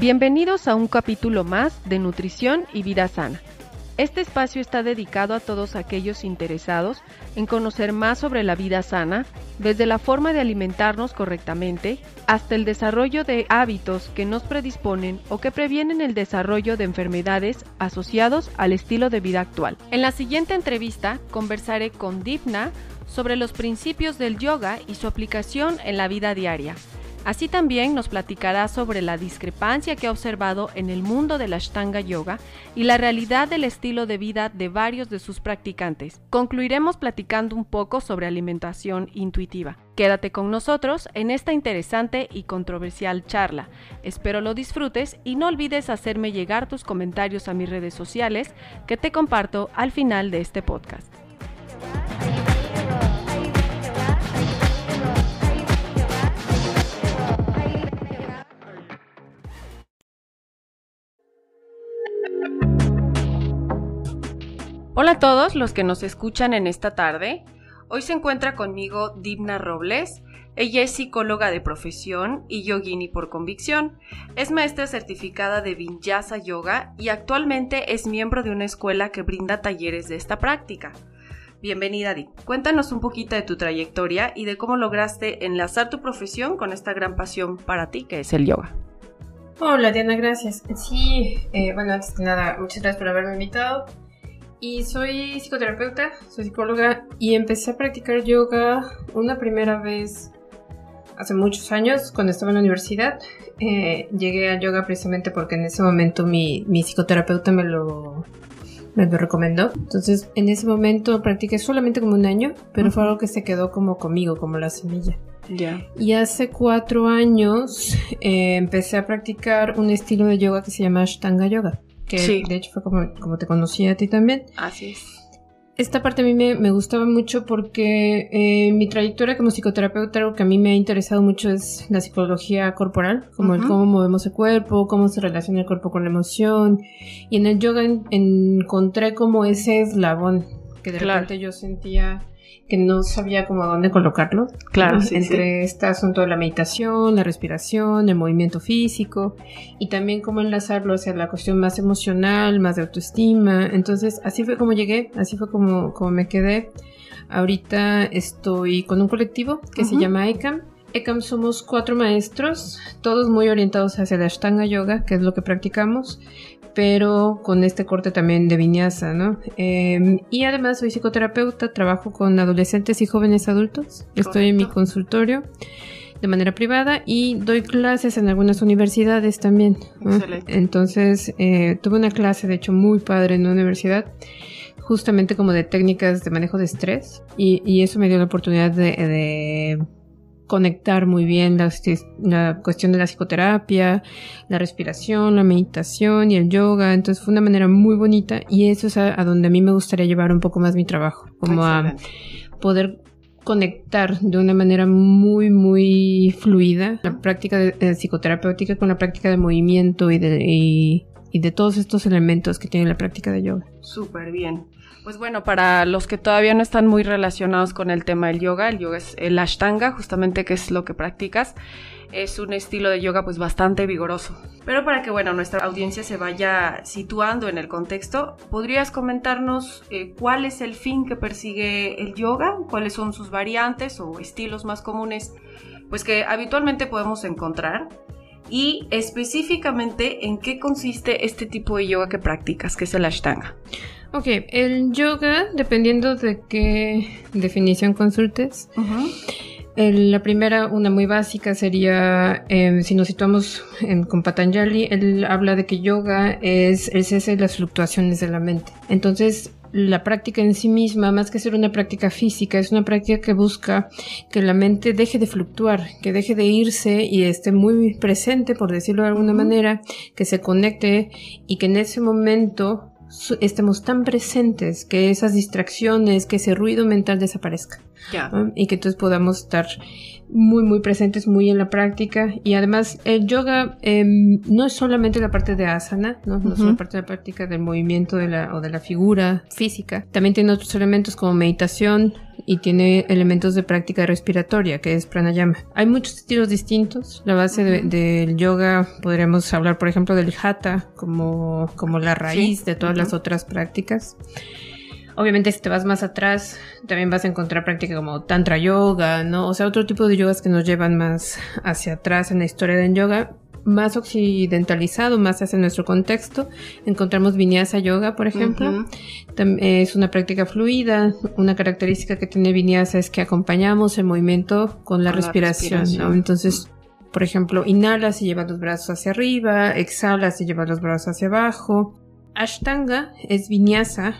Bienvenidos a un capítulo más de Nutrición y Vida Sana. Este espacio está dedicado a todos aquellos interesados en conocer más sobre la vida sana, desde la forma de alimentarnos correctamente hasta el desarrollo de hábitos que nos predisponen o que previenen el desarrollo de enfermedades asociados al estilo de vida actual. En la siguiente entrevista conversaré con Dipna sobre los principios del yoga y su aplicación en la vida diaria. Así también nos platicará sobre la discrepancia que ha observado en el mundo de la Ashtanga Yoga y la realidad del estilo de vida de varios de sus practicantes. Concluiremos platicando un poco sobre alimentación intuitiva. Quédate con nosotros en esta interesante y controversial charla. Espero lo disfrutes y no olvides hacerme llegar tus comentarios a mis redes sociales que te comparto al final de este podcast. A todos los que nos escuchan en esta tarde. Hoy se encuentra conmigo Dibna Robles. Ella es psicóloga de profesión y yogini por convicción. Es maestra certificada de Vinyasa Yoga y actualmente es miembro de una escuela que brinda talleres de esta práctica. Bienvenida, Dib. Cuéntanos un poquito de tu trayectoria y de cómo lograste enlazar tu profesión con esta gran pasión para ti que es el yoga. Hola, Diana, gracias. Sí, eh, bueno, antes que nada, muchas gracias por haberme invitado. Y soy psicoterapeuta, soy psicóloga y empecé a practicar yoga una primera vez hace muchos años cuando estaba en la universidad. Eh, llegué al yoga precisamente porque en ese momento mi, mi psicoterapeuta me lo, me lo recomendó. Entonces en ese momento practiqué solamente como un año, pero fue algo que se quedó como conmigo, como la semilla. Ya. Y hace cuatro años eh, empecé a practicar un estilo de yoga que se llama Ashtanga Yoga que Sí. de hecho fue como, como te conocí a ti también. Así es. Esta parte a mí me, me gustaba mucho porque eh, mi trayectoria como psicoterapeuta, algo que a mí me ha interesado mucho es la psicología corporal, como el cómo movemos el cuerpo, cómo se relaciona el cuerpo con la emoción. Y en el yoga en- encontré como ese eslabón que de Claro. repente yo sentía que no sabía cómo a dónde colocarlo. Claro, ¿no? sí, Entre este asunto de la meditación, la respiración, el movimiento físico y también cómo enlazarlo hacia la cuestión más emocional, más de autoestima. Entonces, así fue como llegué, así fue como, como me quedé. Ahorita estoy con un colectivo que se llama ECAM. ECAM somos cuatro maestros, todos muy orientados hacia la Ashtanga Yoga, que es lo que practicamos, pero con este corte también de vinyasa, ¿no? Eh, y además soy psicoterapeuta, trabajo con adolescentes y jóvenes adultos. Estoy en mi consultorio de manera privada y doy clases en algunas universidades también. ¿no? Excelente. Entonces, eh, tuve una clase, de hecho, muy padre en una universidad, justamente como de técnicas de manejo de estrés, y, y eso me dio la oportunidad de, de conectar muy bien la, la cuestión de la psicoterapia, la respiración, la meditación y el yoga. Entonces fue una manera muy bonita y eso es a, a donde a mí me gustaría llevar un poco más mi trabajo, como a poder conectar de una manera muy muy fluida la práctica de, de psicoterapéutica con la práctica de movimiento y de, y, y de todos estos elementos que tiene la práctica de yoga. Súper bien. Pues bueno, para los que todavía no están muy relacionados con el tema del yoga, el yoga es el ashtanga, justamente que es lo que practicas. Es un estilo de yoga pues bastante vigoroso. Pero para que bueno, nuestra audiencia se vaya situando en el contexto, ¿podrías comentarnos eh, cuál es el fin que persigue el yoga? ¿Cuáles son sus variantes o estilos más comunes pues que habitualmente podemos encontrar? Y específicamente en qué consiste este tipo de yoga que practicas, que es el ashtanga. Ok, el yoga, dependiendo de qué definición consultes, el- la primera, una muy básica, sería, eh, si nos situamos en, con Patanjali, él habla de que yoga es el cese de las fluctuaciones de la mente. Entonces, la práctica en sí misma, más que ser una práctica física, es una práctica que busca que la mente deje de fluctuar, que deje de irse y esté muy presente, por decirlo de alguna manera, que se conecte y que en ese momento estemos tan presentes que esas distracciones, que ese ruido mental desaparezca. ¿no? y que entonces podamos estar muy muy presentes muy en la práctica y además el yoga em, no es solamente la parte de asana no, no es Ujú. la parte de la práctica del movimiento de la, o de la figura física también tiene otros elementos como meditación y tiene elementos de práctica respiratoria, que es pranayama. Hay muchos estilos distintos. La base del yoga, podríamos hablar, por ejemplo, del hatha como, como la raíz de todas las otras prácticas. Obviamente si te vas más atrás, también vas a encontrar prácticas como tantra yoga, ¿no? O sea, otro tipo de yogas que nos llevan más hacia atrás en la historia del yoga, más occidentalizado, más hacia nuestro contexto. Encontramos vinyasa yoga, por ejemplo. Es una práctica fluida. Una característica que tiene vinyasa es que acompañamos el movimiento con la, respiración, ¿no? Entonces, por ejemplo, inhalas y llevas los brazos hacia arriba, exhalas y llevas los brazos hacia abajo. Ashtanga es vinyasa,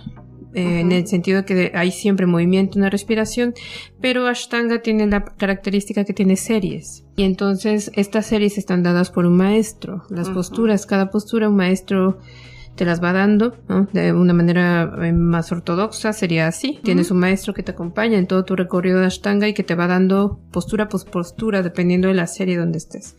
eh, en el sentido que hay siempre movimiento, una respiración, pero Ashtanga tiene la característica que tiene series. Y entonces estas series están dadas por un maestro. Las posturas, cada postura un maestro te las va dando, De una manera eh, más ortodoxa sería así. Tienes un maestro que te acompaña en todo tu recorrido de Ashtanga y que te va dando postura por postura dependiendo de la serie donde estés.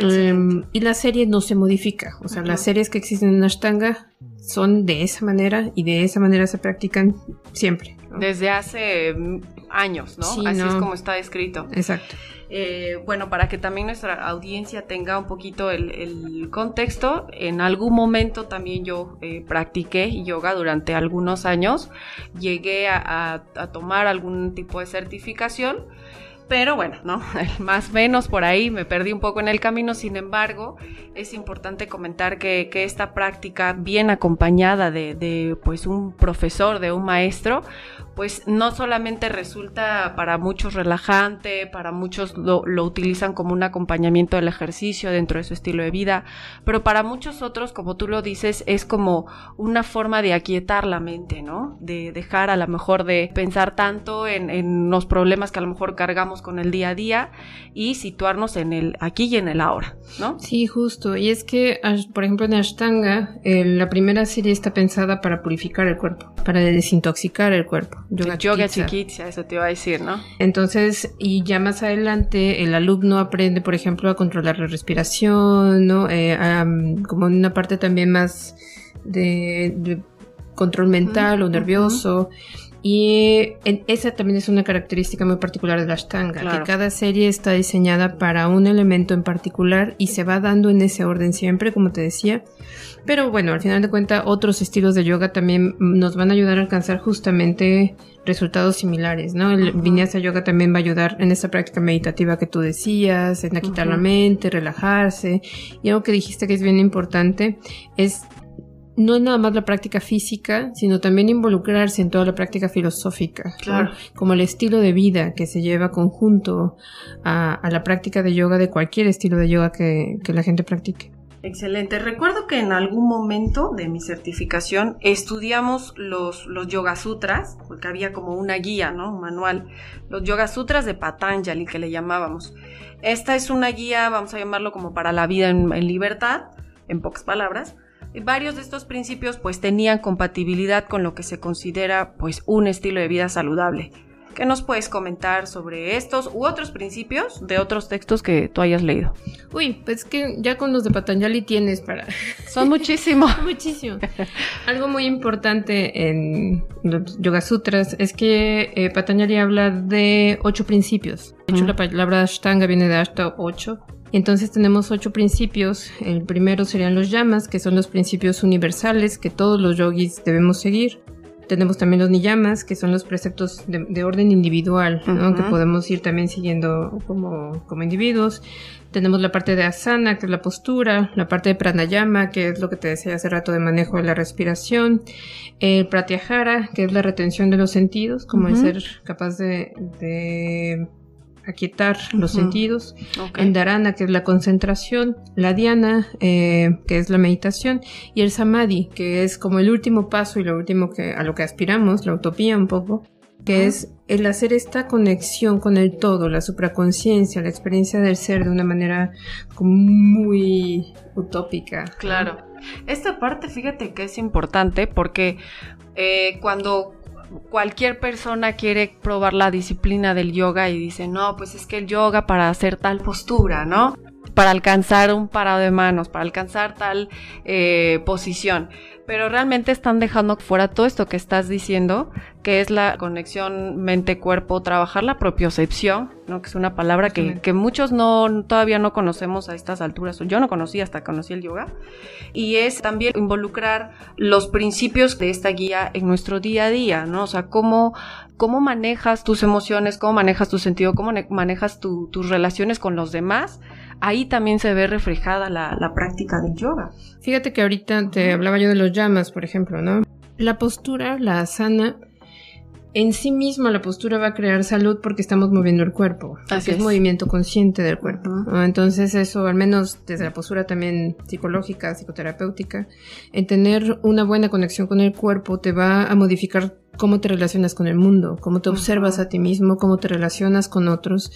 Em, y la serie no se modifica. O sea, las series que existen en Ashtanga son de esa manera y de esa manera se practican siempre. Desde hace mm, años, ¿no? Así es como está escrito. Exacto. Eh, bueno, para que también nuestra audiencia tenga un poquito el, contexto, en algún momento también yo eh, practiqué yoga durante algunos años, llegué a tomar algún tipo de certificación pero bueno, ¿no? Más o menos por ahí me perdí un poco en el camino, sin embargo, es importante comentar que, esta práctica bien acompañada de, de, pues un profesor, de un maestro, pues no solamente resulta para muchos relajante, para muchos lo, utilizan como un acompañamiento del ejercicio dentro de su estilo de vida, pero para muchos otros, como tú lo dices, es como una forma de aquietar la mente, ¿no? De dejar a lo mejor de pensar tanto en, en los problemas que a lo mejor cargamos con el día a día y situarnos en el aquí y en el ahora, ¿no? Sí, justo. Y es que, por ejemplo, en Ashtanga, la primera serie está pensada para purificar el cuerpo, para desintoxicar el cuerpo. Yoga, yoga eso te iba a decir, ¿no? Entonces, y ya más adelante, el alumno aprende, por ejemplo, a controlar la respiración, ¿no? Eh, como una parte también más de, control mental o nervioso. Y esa también es una característica muy particular de la Ashtanga, que cada serie está diseñada para un elemento en particular y se va dando en ese orden siempre, como te decía. Pero bueno, al final de cuentas, otros estilos de yoga también nos van a ayudar a alcanzar justamente resultados similares, ¿no? El Vinyasa Yoga también va a ayudar en esta práctica meditativa que tú decías, en quitar la mente, relajarse. Y algo que dijiste que es bien importante es no es nada más la práctica física, sino también involucrarse en toda la práctica filosófica, claro. como el estilo de vida que se lleva conjunto a, la práctica de yoga, de cualquier estilo de yoga que, la gente practique. Excelente. Recuerdo que en algún momento de mi certificación estudiamos los, los Yoga Sutras, porque había como una guía, ¿no? Un manual. Los Yoga Sutras de Patanjali, que le llamábamos. Esta es una guía, vamos a llamarlo como para la vida en libertad, en pocas palabras varios de estos principios pues tenían compatibilidad con lo que se considera pues un estilo de vida saludable. ¿Qué nos puedes comentar sobre estos u otros principios de otros textos que tú hayas leído? Uy, pues que ya con los de Patanjali tienes para... Son muchísimos. Muchísimo. Algo muy importante en los Yoga Sutras es que eh, Patanjali habla de ocho principios. De hecho, la palabra Ashtanga viene de Ashta ocho, entonces tenemos ocho principios. El primero serían los llamas, que son los principios universales que todos los yogis debemos seguir. Tenemos también los niyamas, que son los preceptos de, orden individual, que podemos ir también siguiendo como, como individuos. Tenemos la parte de asana, que es la postura, la parte de pranayama, que es lo que te decía hace rato de manejo de la respiración, el pratyahara, que es la retención de los sentidos, como el ser capaz de aquietar los sentidos, en Dharana, que es la concentración, la Dhyana, eh, que es la meditación, y el Samadhi, que es como el último paso y lo último que, a lo que aspiramos, la utopía un poco, que es el hacer esta conexión con el todo, la supraconciencia, la experiencia del ser de una manera como muy utópica. Claro. Esta parte, fíjate que es importante porque eh, cuando cualquier persona quiere probar la disciplina del yoga y dice, no, pues es que el yoga para hacer tal postura, ¿no? Para alcanzar un parado de manos, para alcanzar tal eh, posición pero realmente están dejando fuera todo esto que estás diciendo, que es la conexión mente-cuerpo, trabajar la propiocepción, ¿no? que es una palabra que, que, muchos no todavía no conocemos a estas alturas, yo no conocí hasta conocí el yoga, y es también involucrar los principios de esta guía en nuestro día a día, ¿no? O sea, cómo, cómo manejas tus emociones, cómo manejas tu sentido, cómo manejas tus relaciones con los demás, ahí también se ve reflejada la, la práctica del yoga. Fíjate que ahorita te hablaba yo de los llamas, por ejemplo, ¿no? La postura, la asana, en sí misma la postura va a crear salud porque estamos moviendo el cuerpo. Así es, movimiento consciente del cuerpo. Entonces eso, al menos desde la postura también psicológica, psicoterapéutica, en tener una buena conexión con el cuerpo te va a modificar cómo te relacionas con el mundo, cómo te observas a ti mismo, cómo te relacionas con otros.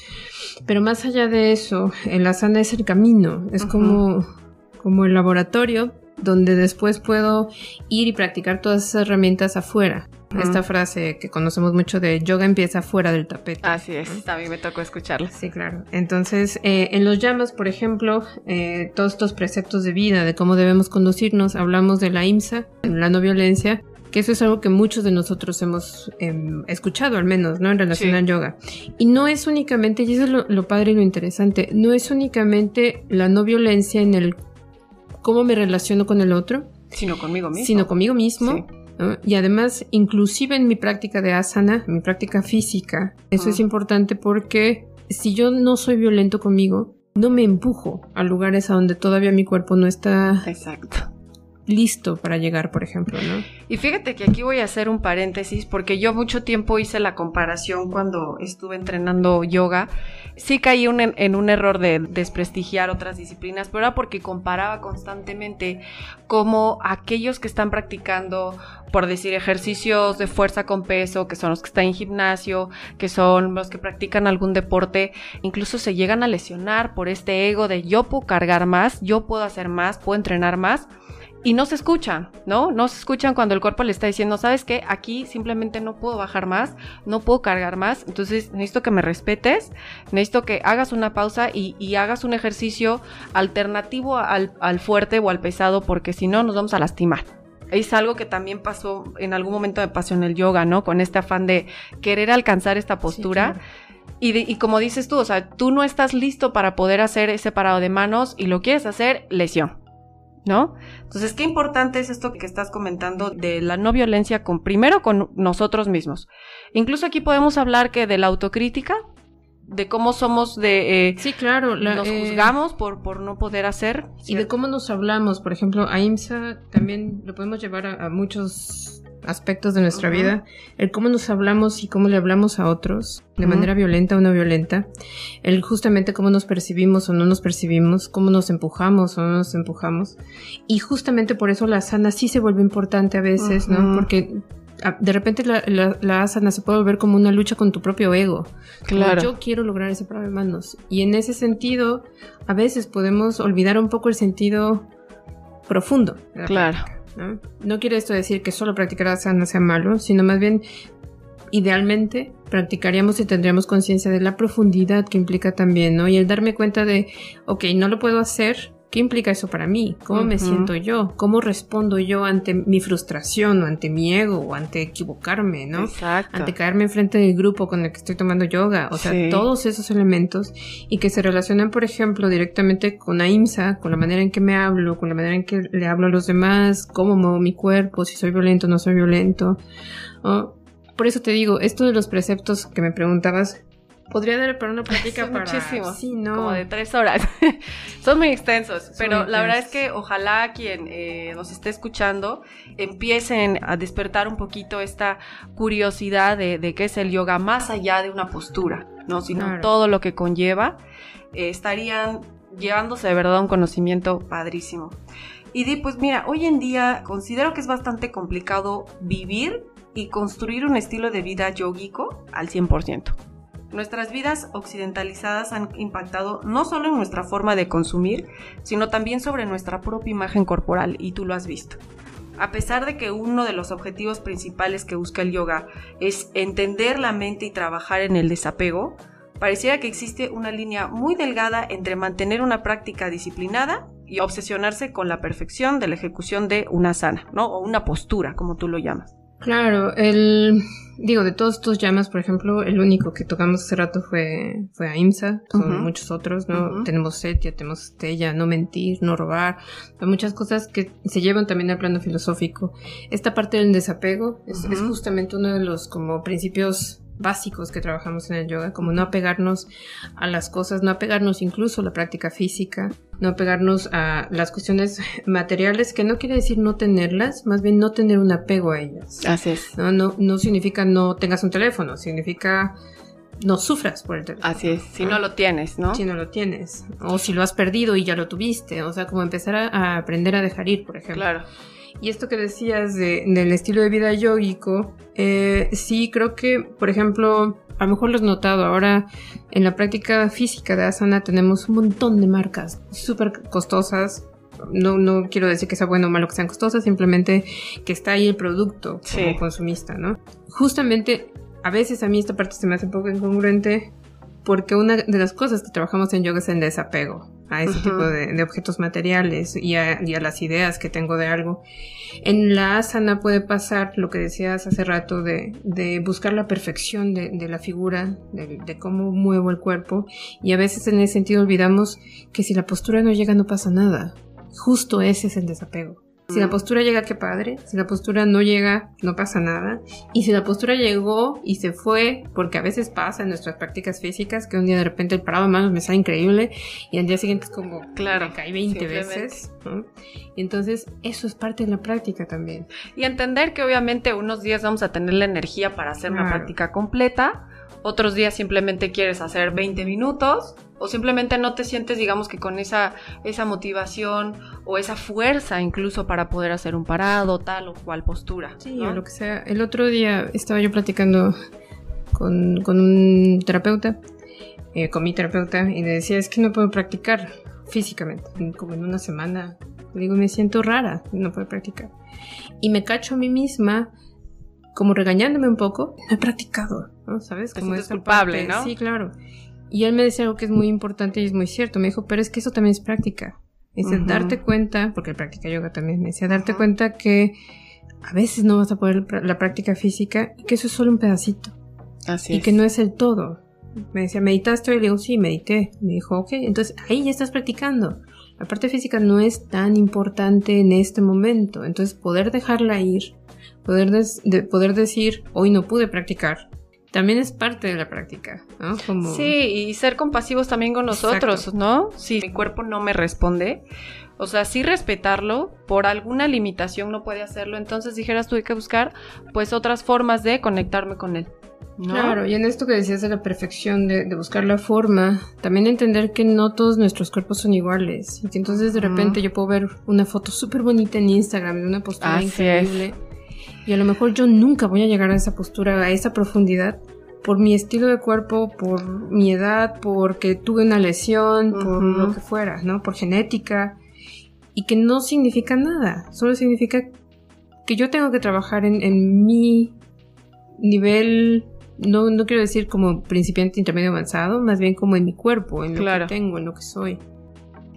Pero más allá de eso, el asana es el camino, es como, como el laboratorio donde después puedo ir y practicar todas esas herramientas afuera. Esta frase que conocemos mucho de yoga empieza fuera del tapete. Así es, a mí me tocó escucharla. Sí, claro. Entonces, eh, en los llamas, por ejemplo, eh, todos estos preceptos de vida, de cómo debemos conducirnos, hablamos de la IMSA, la no violencia, que eso es algo que muchos de nosotros hemos em, escuchado al menos, ¿no? En relación al yoga. Y no es únicamente, y eso es lo, lo, padre y lo interesante, no es únicamente la no violencia en el cómo me relaciono con el otro, sino conmigo mismo. Sino conmigo mismo. Y además, inclusive en mi práctica de asana, mi práctica física, eso es importante porque si yo no soy violento conmigo, no me empujo a lugares a donde todavía mi cuerpo no está Exacto listo para llegar, por ejemplo, ¿no? Y fíjate que aquí voy a hacer un paréntesis porque yo mucho tiempo hice la comparación cuando estuve entrenando yoga. Sí caí en un error de desprestigiar otras disciplinas, pero era porque comparaba constantemente como aquellos que están practicando, por decir, ejercicios de fuerza con peso, que son los que están en gimnasio, que son los que practican algún deporte, incluso se llegan a lesionar por este ego de yo puedo cargar más, yo puedo hacer más, puedo entrenar más y no se escuchan, ¿no? No se escuchan cuando el cuerpo le está diciendo, ¿sabes qué? Aquí simplemente no puedo bajar más, no puedo cargar más, entonces necesito que me respetes, necesito que hagas una pausa y, hagas un ejercicio alternativo al, fuerte o al pesado, porque si no nos vamos a lastimar. Es algo que también pasó, en algún momento me pasó en el yoga, ¿no? Con este afán de querer alcanzar esta postura. Y, y, como dices tú, o sea, tú no estás listo para poder hacer ese parado de manos y lo quieres hacer, lesión. ¿No? Entonces, qué importante es esto que estás comentando de la no violencia con primero con nosotros mismos. Incluso aquí podemos hablar que de la autocrítica, de cómo somos de eh, sí claro nos eh, juzgamos por por no poder hacer y de cómo nos hablamos por ejemplo a IMSA también lo podemos llevar a muchos aspectos de nuestra vida, el cómo nos hablamos y cómo le hablamos a otros, de manera violenta o no violenta, el justamente cómo nos percibimos o no nos percibimos, cómo nos empujamos o no nos empujamos, y justamente por eso la sana sí se vuelve importante a veces, ¿no? Porque de repente la, la, asana se puede ver como una lucha con tu propio ego. Claro. yo quiero lograr ese par de manos. Y en ese sentido, a veces podemos olvidar un poco el sentido profundo. claro. ¿No? quiere esto decir que solo practicar asana sea malo, sino más bien, idealmente, practicaríamos y tendríamos conciencia de la profundidad que implica también, ¿no? Y el darme cuenta de, ok, no lo puedo hacer, ¿Qué implica eso para mí? ¿Cómo me siento yo? ¿Cómo respondo yo ante mi frustración o ante mi ego o ante equivocarme, ¿no? Exacto. Ante caerme enfrente del grupo con el que estoy tomando yoga. O sea, todos esos elementos y que se relacionan, por ejemplo, directamente con AIMSA, con la manera en que me hablo, con la manera en que le hablo a los demás, cómo muevo mi cuerpo, si soy violento o no soy violento. Por eso te digo, esto de los preceptos que me preguntabas, Podría dar para una plática para... Muchísimo. Sí, ¿no? Como de tres horas. Son muy extensos, pero la verdad es que ojalá quien eh, nos esté escuchando empiecen a despertar un poquito esta curiosidad de, qué es el yoga más allá de una postura, ¿no? Sino todo lo que conlleva. Eh, estarían llevándose de verdad un conocimiento padrísimo. Y di, pues mira, hoy en día considero que es bastante complicado vivir y construir un estilo de vida yógico al 100%. Nuestras vidas occidentalizadas han impactado no solo en nuestra forma de consumir, sino también sobre nuestra propia imagen corporal, y tú lo has visto. A pesar de que uno de los objetivos principales que busca el yoga es entender la mente y trabajar en el desapego, pareciera que existe una línea muy delgada entre mantener una práctica disciplinada y obsesionarse con la perfección de la ejecución de una sana, ¿no? O una postura, como tú lo llamas. Claro, el digo, de todos estos llamas, por ejemplo, el único que tocamos hace rato fue, fue AIMSA, son muchos otros, ¿no? Tenemos Setia, tenemos Stella, no mentir, no robar, hay muchas cosas que se llevan también al plano filosófico. Esta parte del desapego es, es justamente uno de los como principios básicos que trabajamos en el yoga, como no apegarnos a las cosas, no apegarnos incluso a la práctica física, no apegarnos a las cuestiones materiales, que no quiere decir no tenerlas, más bien no tener un apego a ellas. Así es. No, no, no significa no tengas un teléfono, significa no sufras por el teléfono. Así es, si no lo tienes, ¿no? Si no lo tienes. O si lo has perdido y ya lo tuviste. O sea, como empezar a, aprender a dejar ir, por ejemplo. Claro. Y esto que decías de, del estilo de vida yógico, eh, sí creo que, por ejemplo, a lo mejor lo has notado, ahora en la práctica física de asana tenemos un montón de marcas súper costosas. No, no quiero decir que sea bueno o malo que sean costosas, simplemente que está ahí el producto como consumista, ¿no? Justamente, a veces a mí esta parte se me hace un poco incongruente porque una de las cosas que trabajamos en yoga es el desapego a ese tipo de, objetos materiales y a, las ideas que tengo de algo. En la asana puede pasar lo que decías hace rato de, buscar la perfección de, la figura, de, cómo muevo el cuerpo y a veces en ese sentido olvidamos que si la postura no llega no pasa nada. Justo ese es el desapego. Si la postura llega, qué padre. Si la postura no llega, no pasa nada. Y si la postura llegó y se fue, porque a veces pasa en nuestras prácticas físicas que un día de repente el parado de manos me sale increíble y al día siguiente es como, claro, me caí 20 veces. Y entonces eso es parte de la práctica también. Y entender que obviamente unos días vamos a tener la energía para hacer una práctica completa otros días simplemente quieres hacer 20 minutos o simplemente no te sientes, digamos que con esa, esa motivación o esa fuerza incluso para poder hacer un parado, tal o cual postura. Sí, o lo que sea. El otro día estaba yo platicando con, un terapeuta, eh, con mi terapeuta, y le decía, es que no puedo practicar físicamente, como en una semana. digo, me siento rara, no puedo practicar. Y me cacho a mí misma como regañándome un poco, no he practicado, ¿no? ¿Sabes? Como es culpable, ¿no? Sí, claro. Y él me decía algo que es muy importante y es muy cierto. Me dijo, pero es que eso también es práctica. Es darte cuenta, porque él practica yoga también, me decía, darte cuenta que a veces no vas a poder la práctica física y que eso es solo un pedacito. Así y que no es el todo. Me decía, ¿meditaste hoy? Le digo, sí, medité. Me dijo, ok, entonces ahí ya estás practicando. La parte física no es tan importante en este momento. Entonces poder dejarla ir Poder, de, poder decir, hoy no pude practicar, también es parte de la práctica, ¿no? Como... Sí, y ser compasivos también con nosotros, ¿no? Si mi cuerpo no me responde, o sea, sí respetarlo, por alguna limitación no puede hacerlo, entonces dijeras tuve que buscar pues otras formas de conectarme con él. ¿no? Claro, y en esto que decías de la perfección, de, buscar la forma, también entender que no todos nuestros cuerpos son iguales. Y que entonces de repente yo puedo ver una foto súper bonita en Instagram de una postura increíble. Y a lo mejor yo nunca voy a llegar a esa postura, a esa profundidad, por mi estilo de cuerpo, por mi edad, porque tuve una lesión, por lo que fuera, ¿no? Por genética. Y que no significa nada, solo significa que yo tengo que trabajar en, mi nivel, no, no quiero decir como principiante intermedio avanzado, más bien como en mi cuerpo, en lo que tengo, en lo que soy.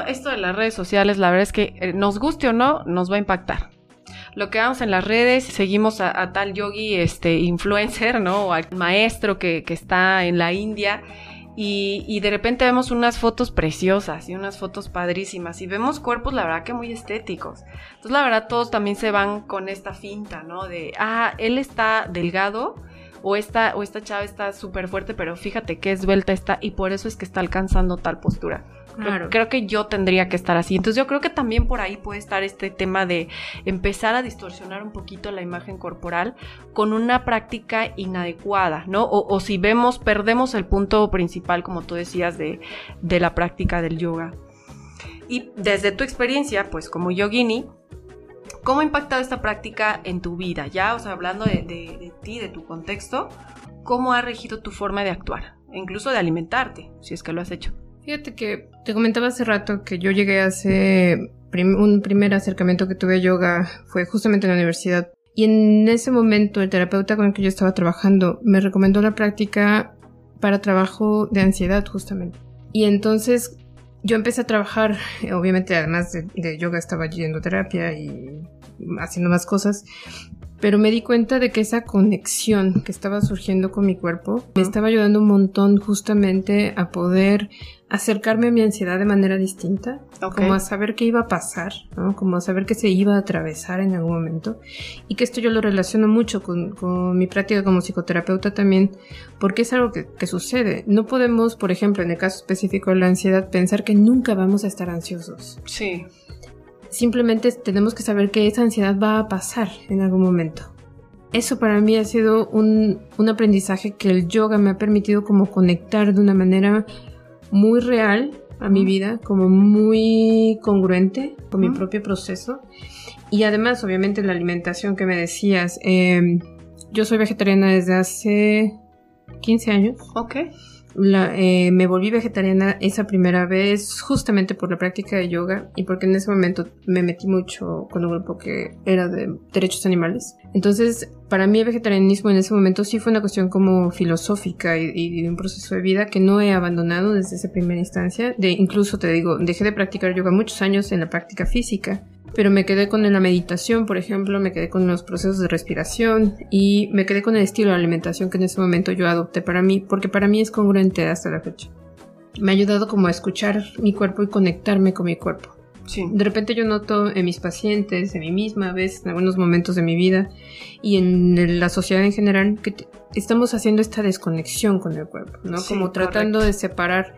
Esto de las redes sociales, la verdad es que eh, nos guste o no, nos va a impactar lo que vamos en las redes, seguimos a, tal yogi, este, influencer, ¿no? O al maestro que, que está en la India. Y, de repente vemos unas fotos preciosas y unas fotos padrísimas y vemos cuerpos, la verdad que muy estéticos. Entonces, la verdad, todos también se van con esta finta, ¿no? De, ah, él está delgado o esta, o esta chava está súper fuerte, pero fíjate qué esbelta está y por eso es que está alcanzando tal postura. Creo, que yo tendría que estar así. Entonces yo creo que también por ahí puede estar este tema de empezar a distorsionar un poquito la imagen corporal con una práctica inadecuada, ¿no? O, si vemos, perdemos el punto principal, como tú decías, de, la práctica del yoga. Y desde tu experiencia, pues como yogini, ¿cómo ha impactado esta práctica en tu vida? Ya, o sea, hablando de, de ti, de tu contexto, ¿cómo ha regido tu forma de actuar? E incluso de alimentarte, si es que lo has hecho. Fíjate que te comentaba hace rato que yo llegué hace un primer acercamiento que tuve a yoga fue justamente en la universidad. Y en ese momento el terapeuta con el que yo estaba trabajando me recomendó la práctica para trabajo de ansiedad justamente. Y entonces yo empecé a trabajar, obviamente además de, de yoga estaba yendo terapia y haciendo más cosas, pero me di cuenta de que esa conexión que estaba surgiendo con mi cuerpo me estaba ayudando un montón justamente a poder acercarme a mi ansiedad de manera distinta, como a saber qué iba a pasar, ¿no? como a saber que se iba a atravesar en algún momento. Y que esto yo lo relaciono mucho con, con mi práctica como psicoterapeuta también, porque es algo que, que, sucede. No podemos, por ejemplo, en el caso específico de la ansiedad, pensar que nunca vamos a estar ansiosos. Sí. Simplemente tenemos que saber que esa ansiedad va a pasar en algún momento. Eso para mí ha sido un, un aprendizaje que el yoga me ha permitido como conectar de una manera muy real a mi vida, como muy congruente con mi propio proceso. Y además, obviamente, la alimentación que me decías. Eh, yo soy vegetariana desde hace 15 años. Ok. Eh, me volví vegetariana esa primera vez justamente por la práctica de yoga y porque en ese momento me metí mucho con un grupo que era de derechos animales. Entonces, para mí el vegetarianismo en ese momento sí fue una cuestión como filosófica y, y de un proceso de vida que no he abandonado desde esa primera instancia. De, incluso te digo, dejé de practicar yoga muchos años en la práctica física pero me quedé con la meditación, por ejemplo, me quedé con los procesos de respiración y me quedé con el estilo de alimentación que en ese momento yo adopté para mí, porque para mí es congruente hasta la fecha. Me ha ayudado como a escuchar mi cuerpo y conectarme con mi cuerpo. Sí. De repente yo noto en mis pacientes, en mí misma, a veces, en algunos momentos de mi vida y en la sociedad en general, que estamos haciendo esta desconexión con el cuerpo, ¿no? Sí, como tratando correcto. de separar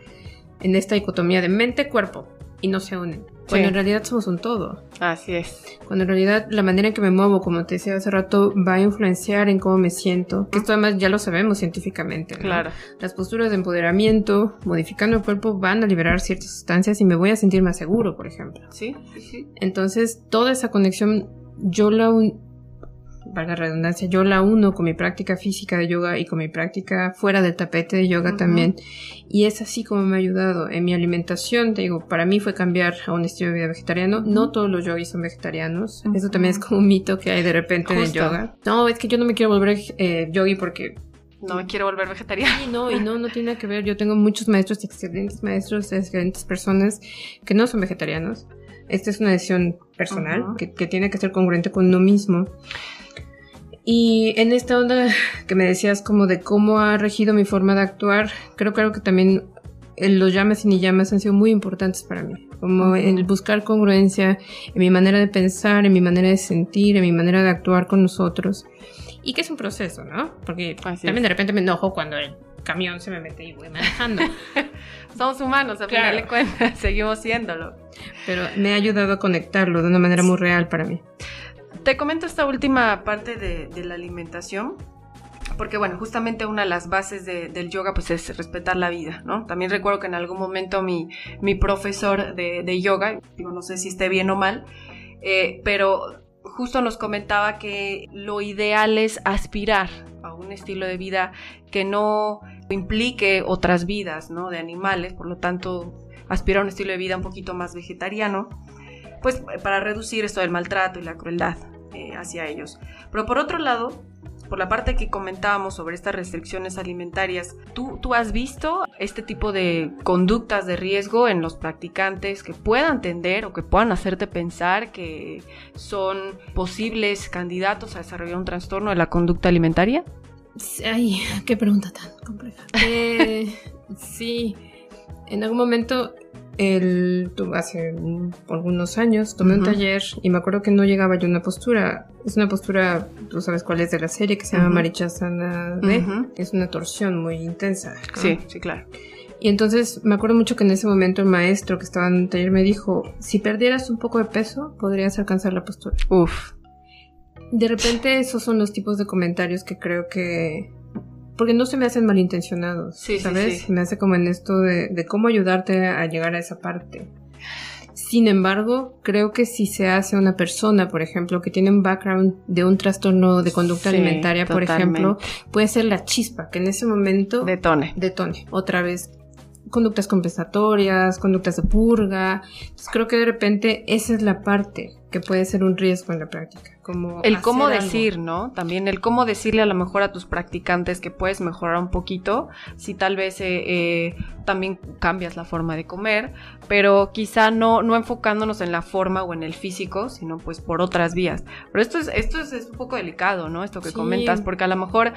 en esta dicotomía de mente-cuerpo y no se unen. Cuando en realidad somos un todo. Así es. Cuando en realidad la manera en que me muevo, como te decía hace rato, va a influenciar en cómo me siento. Que esto además ya lo sabemos científicamente. ¿no? Claro. Las posturas de empoderamiento, modificando el cuerpo, van a liberar ciertas sustancias y me voy a sentir más seguro, por ejemplo. Sí, sí, sí. Entonces, toda esa conexión, yo la un... valga la redundancia, yo la uno con mi práctica física de yoga y con mi práctica fuera del tapete de yoga también. Y es así como me ha ayudado. En mi alimentación, te digo, para mí fue cambiar a un estilo de vida vegetariano. No todos los yogis son vegetarianos. Eso también es como un mito que hay de repente en el yoga. No, es que yo no me quiero volver eh, yogi porque No me quiero volver vegetariana. Sí, no, y no, no tiene nada que ver. Yo tengo muchos maestros, excelentes maestros, excelentes personas que no son vegetarianos. Esta es una decisión personal que, que tiene que ser congruente con uno mismo. Y en esta onda que me decías como de cómo ha regido mi forma de actuar, creo, creo que también eh, los llamas y ni llamas han sido muy importantes para mí. Como Ujú. el buscar congruencia en mi manera de pensar, en mi manera de sentir, en mi manera de actuar con nosotros. Y que es un proceso, ¿no? Porque Así también es. de repente me enojo cuando el camión se me mete y voy manejando. Somos humanos, a Claro. final de cuentas, seguimos siéndolo. Pero me ha ayudado a conectarlo de una manera muy real para mí. Te comento esta última parte de, la alimentación, porque bueno, justamente una de las bases de- del yoga pues es respetar la vida, ¿no? También recuerdo que en algún momento mi, profesor de, de yoga, digo, no sé si esté bien o mal, eh, pero justo nos comentaba que lo ideal es aspirar a un estilo de vida que no implique otras vidas, ¿no? De animales, por lo tanto, aspirar a un estilo de vida un poquito más vegetariano, pues para reducir esto del maltrato y la crueldad eh, hacia ellos. Pero por otro lado, por la parte que comentábamos sobre estas restricciones alimentarias, ¿tú, ¿tú has visto este tipo de conductas de riesgo en los practicantes que puedan tender o que puedan hacerte pensar que son posibles candidatos a desarrollar un trastorno de la conducta alimentaria? Ay, qué pregunta tan compleja. Eh, sí, en algún momento, el, hace un- algunos años, tomé un taller y me acuerdo que no llegaba yo a una postura. Es una postura, tú sabes cuál es de la serie, que se llama. Marichasana D. Es una torsión muy intensa. ¿no? Sí, sí, claro. Y entonces me acuerdo mucho que en ese momento el maestro que estaba en el taller me dijo, si perdieras un poco de peso, podrías alcanzar la postura. Uf. De repente esos son los tipos de comentarios que creo que... Porque no se me hacen malintencionados, Sí, sí, ¿sabes? sí. Me hace como en esto de, de cómo ayudarte a llegar a esa parte. Sin embargo, creo que si se hace una persona, por ejemplo, que tiene un background de un trastorno de conducta alimentaria, por totalmente. ejemplo, puede ser la chispa que en ese momento Detone. detone. Otra vez, conductas compensatorias, conductas de purga. Entonces creo que de repente esa es la parte que puede ser un riesgo en la práctica. Como el cómo decir, algo. ¿no? También el cómo decirle a lo mejor a tus practicantes que puedes mejorar un poquito, si tal vez eh, eh, también cambias la forma de comer, pero quizá no, no enfocándonos en la forma o en el físico, sino pues por otras vías. Pero esto es, esto es, es un poco delicado, ¿no? Esto que Sí. comentas, porque a lo mejor,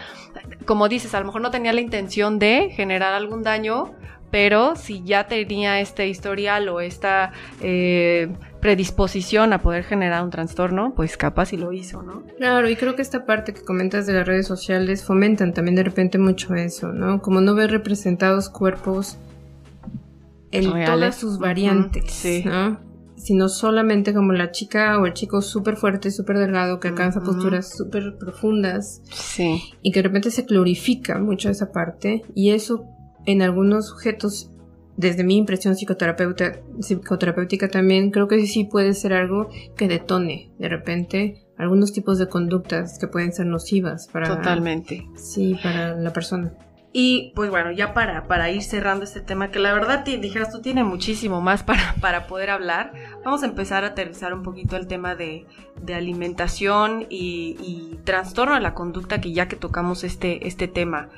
como dices, a lo mejor no tenía la intención de generar algún daño, pero si ya tenía este historial o esta eh, predisposición a poder generar un trastorno, pues capaz y lo hizo, ¿no? Claro, y creo que esta parte que comentas de las redes sociales fomentan también de repente mucho eso, ¿no? Como no ver representados cuerpos en Reales. todas sus variantes, sí. ¿no? Sino solamente como la chica o el chico súper fuerte, súper delgado, que alcanza posturas súper profundas Sí. y que de repente se glorifica mucho esa parte y eso en algunos sujetos desde mi impresión psicoterapeuta, psicoterapéutica también creo que sí puede ser algo que detone de repente algunos tipos de conductas que pueden ser nocivas para Totalmente. sí para la persona Y pues bueno, ya para, para ir cerrando este tema, que la verdad dijeras tú tiene muchísimo más para, para poder hablar, vamos a empezar a aterrizar un poquito el tema de, de alimentación y, y trastorno de la conducta, que ya que tocamos este, este tema.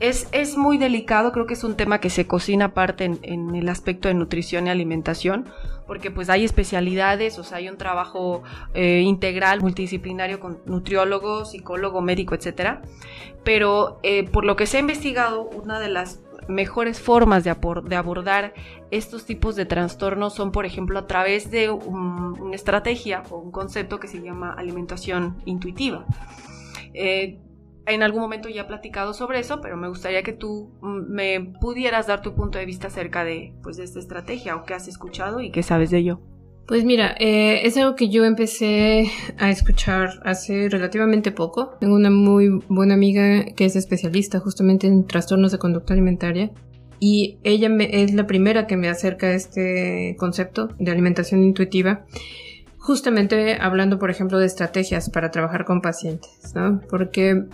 Es, es muy delicado, creo que es un tema que se cocina aparte en, el aspecto de nutrición y alimentación, porque pues hay especialidades, o sea, hay un trabajo eh, integral, multidisciplinario con nutriólogo, psicólogo, médico, etcétera. Pero eh, por lo que se ha investigado, una de las mejores formas de, abordar estos tipos de trastornos son, por ejemplo, a través de un- una estrategia o un concepto que se llama alimentación intuitiva. Eh, en algún momento ya he platicado sobre eso, pero me gustaría que tú mm, me pudieras dar tu punto de vista acerca de, pues, de esta estrategia o qué has escuchado y qué sabes de ello. Pues mira, eh, es algo que yo empecé a escuchar hace relativamente poco. Tengo una muy buena amiga que es especialista justamente en trastornos de conducta alimentaria y ella me- es la primera que me acerca a este concepto de alimentación intuitiva, justamente hablando, por ejemplo, de estrategias para trabajar con pacientes, ¿no? Porque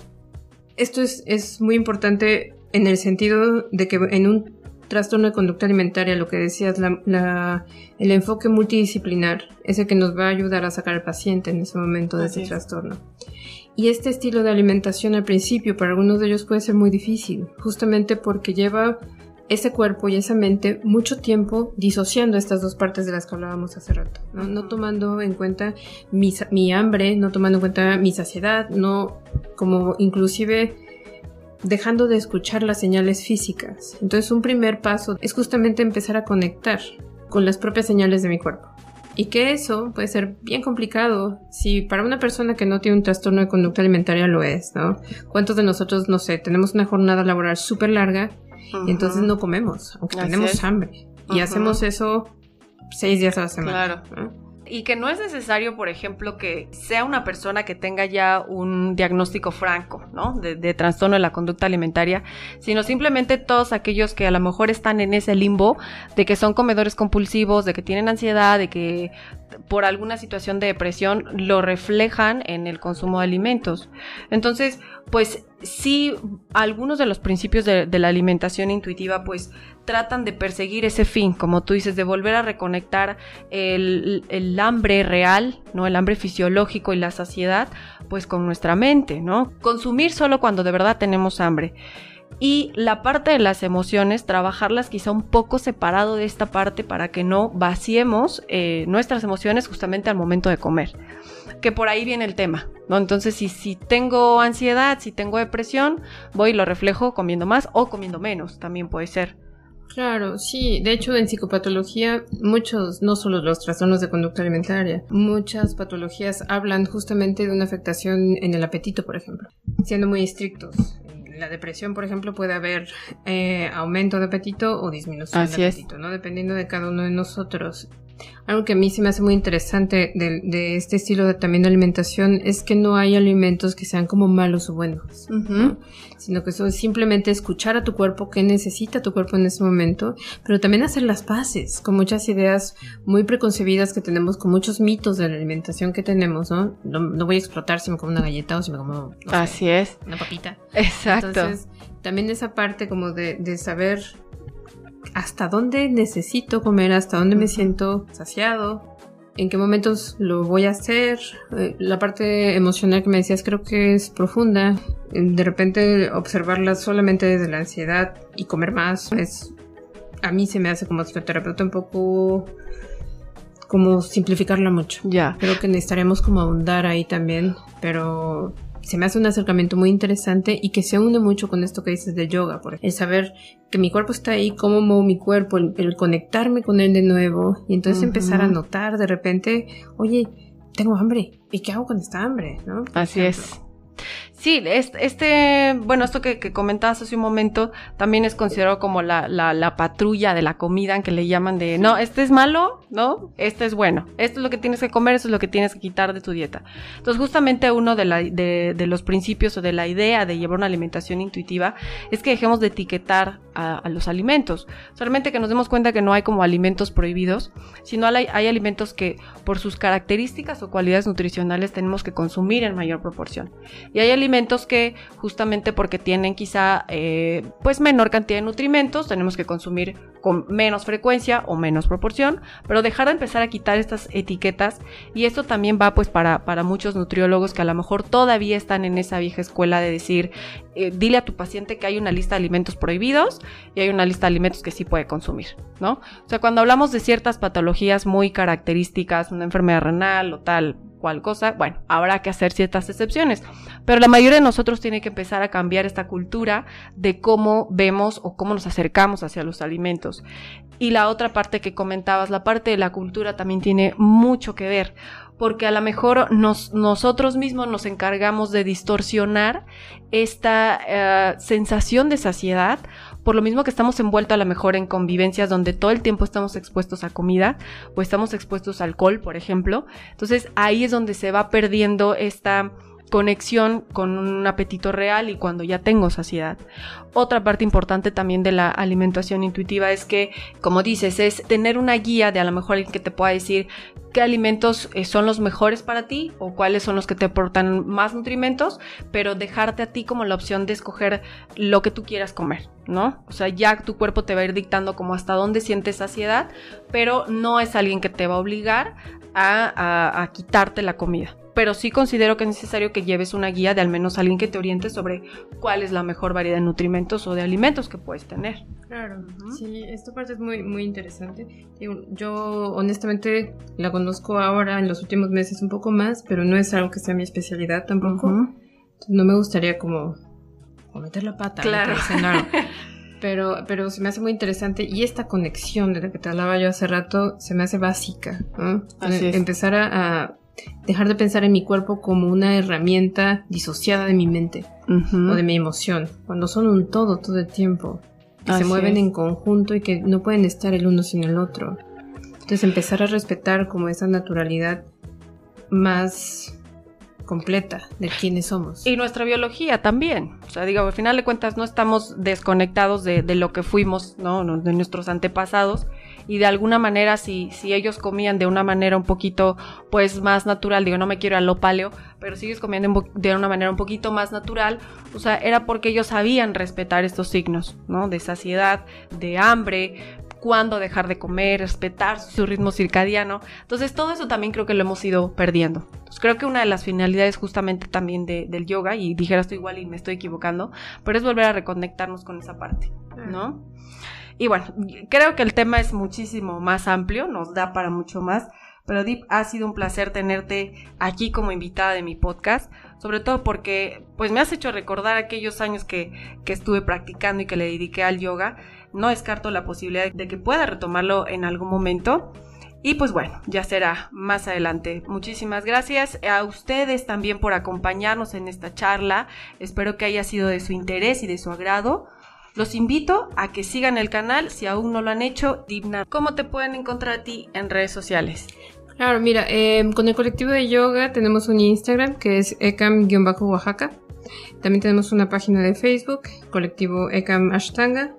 esto es, es muy importante en el sentido de que en un trastorno de conducta alimentaria, lo que decías, la, la- el enfoque multidisciplinar es el que nos va a ayudar a sacar al paciente en ese momento de Así ese es. trastorno. Y este estilo de alimentación al principio para algunos de ellos puede ser muy difícil, justamente porque lleva ese cuerpo y esa mente mucho tiempo disociando estas dos partes de las que hablábamos hace rato, no, no tomando en cuenta mi, mi hambre, no tomando en cuenta mi saciedad, no como inclusive dejando de escuchar las señales físicas. Entonces un primer paso es justamente empezar a conectar con las propias señales de mi cuerpo. Y que eso puede ser bien complicado si para una persona que no tiene un trastorno de conducta alimentaria lo es, ¿no? ¿Cuántos de nosotros, no sé, tenemos una jornada laboral súper larga y entonces no comemos, aunque Así tenemos es. hambre? Y hacemos eso seis días a la semana. Claro. ¿no? Y que no es necesario, por ejemplo, que sea una persona que tenga ya un diagnóstico franco, ¿no? De, de trastorno de la conducta alimentaria, sino simplemente todos aquellos que a lo mejor están en ese limbo de que son comedores compulsivos, de que tienen ansiedad, de que por alguna situación de depresión lo reflejan en el consumo de alimentos. Entonces, pues sí, algunos de los principios de, la alimentación intuitiva, pues tratan de perseguir ese fin, como tú dices, de volver a reconectar el, el hambre real, ¿no? El hambre fisiológico y la saciedad, pues con nuestra mente, ¿no? Consumir solo cuando de verdad tenemos hambre. Y la parte de las emociones, trabajarlas quizá un poco separado de esta parte para que no vaciemos eh, nuestras emociones justamente al momento de comer. Que por ahí viene el tema, ¿no? Entonces, si, si tengo ansiedad, si tengo depresión, voy y lo reflejo comiendo más o comiendo menos, también puede ser. Claro, sí. De hecho, en psicopatología, muchos, no solo los trastornos de conducta alimentaria, muchas patologías hablan justamente de una afectación en el apetito, por ejemplo. Siendo muy estrictos. En la depresión, por ejemplo, puede haber eh, aumento de apetito o disminución Así de es. apetito, ¿no? Dependiendo de cada uno de nosotros. Algo que a mí se me hace muy interesante de, de este estilo de, también de alimentación es que no hay alimentos que sean como malos o buenos sino que es simplemente escuchar a tu cuerpo, qué necesita tu cuerpo en ese momento, pero también hacer las paces con muchas ideas muy preconcebidas que tenemos, con muchos mitos de la alimentación que tenemos, ¿no? No, no voy a explotar si me como una galleta o si me como no sé, Así es. una papita. Exacto. Entonces, también esa parte como de, de saber hasta dónde necesito comer, hasta dónde me siento saciado, en qué momentos lo voy a hacer. Eh, la parte emocional que me decías creo que es profunda. De repente observarla solamente desde la ansiedad y comer más es a mí se me hace como psicoterapeuta un poco como simplificarla mucho. Ya. Creo que necesitaremos como ahondar ahí también, pero se me hace un acercamiento muy interesante y que se une mucho con esto que dices de yoga, por el saber que mi cuerpo está ahí, cómo muevo mi cuerpo, el, conectarme con él de nuevo y entonces empezar a notar de repente, oye, tengo hambre, ¿y qué hago con esta hambre? ¿no? Así es. Sí, este, bueno, esto que, comentabas hace un momento también es considerado como la, la, patrulla de la comida, en que le llaman de, no, este es malo, ¿no? Este es bueno. Esto es lo que tienes que comer, esto es lo que tienes que quitar de tu dieta. Entonces, justamente uno de, la, de los principios o de la idea de llevar una alimentación intuitiva es que dejemos de etiquetar a, los alimentos. Solamente que nos demos cuenta que no hay como alimentos prohibidos, sino hay, hay alimentos que por sus características o cualidades nutricionales tenemos que consumir en mayor proporción. Y hay alimentos que justamente porque tienen quizá eh, pues menor cantidad de nutrimentos, tenemos que consumir con menos frecuencia o menos proporción, pero dejar de empezar a quitar estas etiquetas y esto también va pues para, para muchos nutriólogos que a lo mejor todavía están en esa vieja escuela de decir, eh, dile a tu paciente que hay una lista de alimentos prohibidos y hay una lista de alimentos que sí puede consumir, ¿no? O sea, cuando hablamos de ciertas patologías muy características, una enfermedad renal o tal, cual cosa, bueno, habrá que hacer ciertas excepciones. Pero la mayoría de nosotros tiene que empezar a cambiar esta cultura de cómo vemos o cómo nos acercamos hacia los alimentos. Y la otra parte que comentabas, la parte de la cultura también tiene mucho que ver, porque a lo mejor nosotros mismos nos encargamos de distorsionar esta eh, sensación de saciedad por lo mismo que estamos envueltos a lo mejor en convivencias donde todo el tiempo estamos expuestos a comida o estamos expuestos a alcohol, por ejemplo. Entonces ahí es donde se va perdiendo esta conexión con un apetito real y cuando ya tengo saciedad. Otra parte importante también de la alimentación intuitiva es que, como dices, es tener una guía de a lo mejor alguien que te pueda decir qué alimentos eh, son los mejores para ti o cuáles son los que te aportan más nutrimentos, pero dejarte a ti como la opción de escoger lo que tú quieras comer, ¿no? O sea, ya tu cuerpo te va a ir dictando como hasta dónde sientes saciedad, pero no es alguien que te va a obligar a quitarte la comida pero sí considero que es necesario que lleves una guía de al menos alguien que te oriente sobre cuál es la mejor variedad de nutrimentos o de alimentos que puedes tener. Claro, sí, esta parte es muy, muy interesante. Yo honestamente la conozco ahora en los últimos meses un poco más, pero no es algo que sea mi especialidad tampoco. no me gustaría como, meter la pata. Claro. pero, pero se me hace muy interesante y esta conexión de la que te hablaba yo hace rato se me hace básica. Así es. Empezar a dejar de pensar en mi cuerpo como una herramienta disociada de mi mente o de mi emoción, cuando son un todo todo el tiempo, que se mueven en conjunto y que no pueden estar el uno sin el otro. Entonces empezar a respetar como esa naturalidad más completa de quiénes somos. Y nuestra biología también. O sea, digo, al final de cuentas no estamos desconectados de, de lo que fuimos, ¿no? De nuestros antepasados y de alguna manera si, si ellos comían de una manera un poquito pues más natural, digo no me quiero a lo paleo, pero sigues comiendo de una manera un poquito más natural, o sea, era porque ellos sabían respetar estos signos, ¿no? De saciedad, de hambre, cuándo dejar de comer, respetar su ritmo circadiano. Entonces todo eso también creo que lo hemos ido perdiendo. Entonces, creo que una de las finalidades justamente también del yoga, y dijeras tú igual y me estoy equivocando, pero es volver a reconectarnos con esa parte, ¿no? Y bueno, creo que el tema es muchísimo más amplio, nos da para mucho más. Pero Deep, ha sido un placer tenerte aquí como invitada de mi podcast, sobre todo porque pues me has hecho recordar aquellos años que, que estuve practicando y que le dediqué al yoga. No descarto la posibilidad de que pueda retomarlo en algún momento. Y pues bueno, ya será más adelante. Muchísimas gracias a ustedes también por acompañarnos en esta charla. Espero que haya sido de su interés y de su agrado. Los invito a que sigan el canal si aún no lo han hecho. Digna, ¿cómo te pueden encontrar a ti en redes sociales? Claro, mira, em, con el colectivo de yoga tenemos un Instagram que es ecam-oaxaca. También tenemos una página de Facebook, colectivo Ecam Ashtanga.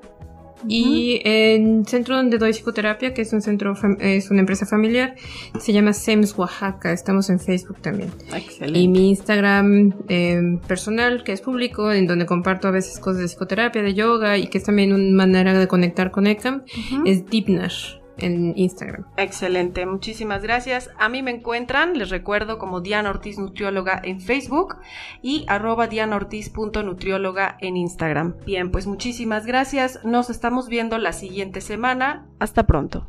Y en centro donde doy psicoterapia, que es un centro, es una empresa familiar, se llama SEMS Oaxaca. Estamos en Facebook también. Excelente. Y mi Instagram em, personal, que es público, en donde comparto a veces cosas de psicoterapia, de yoga y que es también una manera de conectar con ECAM, es Deepnar en Instagram. Excelente, muchísimas gracias. A mí me encuentran, les recuerdo, como Diana Ortiz Nutrióloga en Facebook y arroba dianaortiz.nutrióloga en Instagram. Bien, pues muchísimas gracias. Nos estamos viendo la siguiente semana. Hasta pronto.